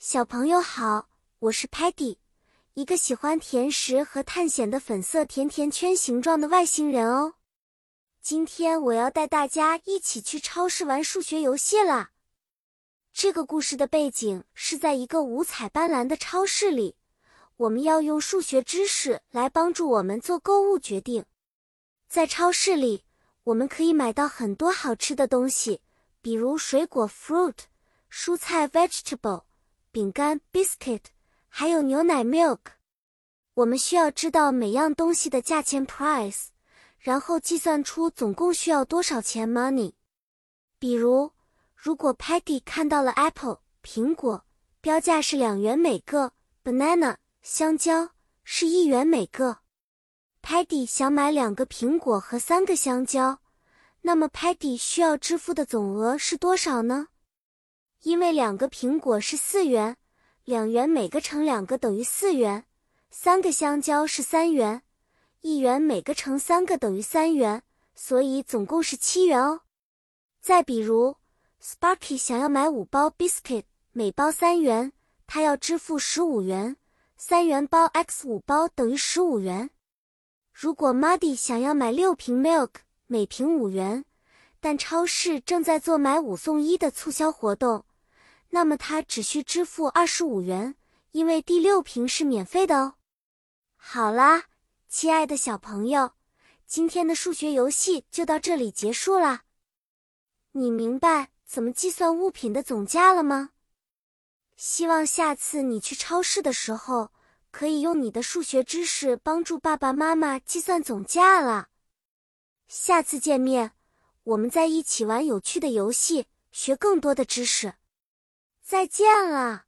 小朋友好，我是 Patty，一个喜欢甜食和探险的粉色甜甜圈形状的外星人哦。今天我要带大家一起去超市玩数学游戏啦。这个故事的背景是在一个五彩斑斓的超市里，我们要用数学知识来帮助我们做购物决定。在超市里，我们可以买到很多好吃的东西，比如水果 （fruit）、蔬菜 （vegetable）、饼干 （biscuit），还有牛奶 （milk）。我们需要知道每样东西的价钱 （price），然后计算出总共需要多少钱 （money）。比如，如果 Patty 看到了 apple 苹果，标价是两元每个；banana 香蕉是一元每个。Patty 想买两个苹果和三个香蕉，那么 Patty 需要支付的总额是多少呢？因为两个苹果是四元，两元每个乘两个等于四元；三个香蕉是三元，一元每个乘三个等于三元，所以总共是七元哦。再比如。Sparky 想要买五包 biscuit，每包三元，他要支付十五元。三元包 x 五包等于十五元。如果 Muddy 想要买六瓶 milk，每瓶五元，但超市正在做买五送一的促销活动，那么他只需支付二十五元，因为第六瓶是免费的哦。好啦，亲爱的小朋友，今天的数学游戏就到这里结束啦。你明白？怎么计算物品的总价了吗？希望下次你去超市的时候，可以用你的数学知识帮助爸爸妈妈计算总价了。下次见面，我们再一起玩有趣的游戏，学更多的知识。再见了。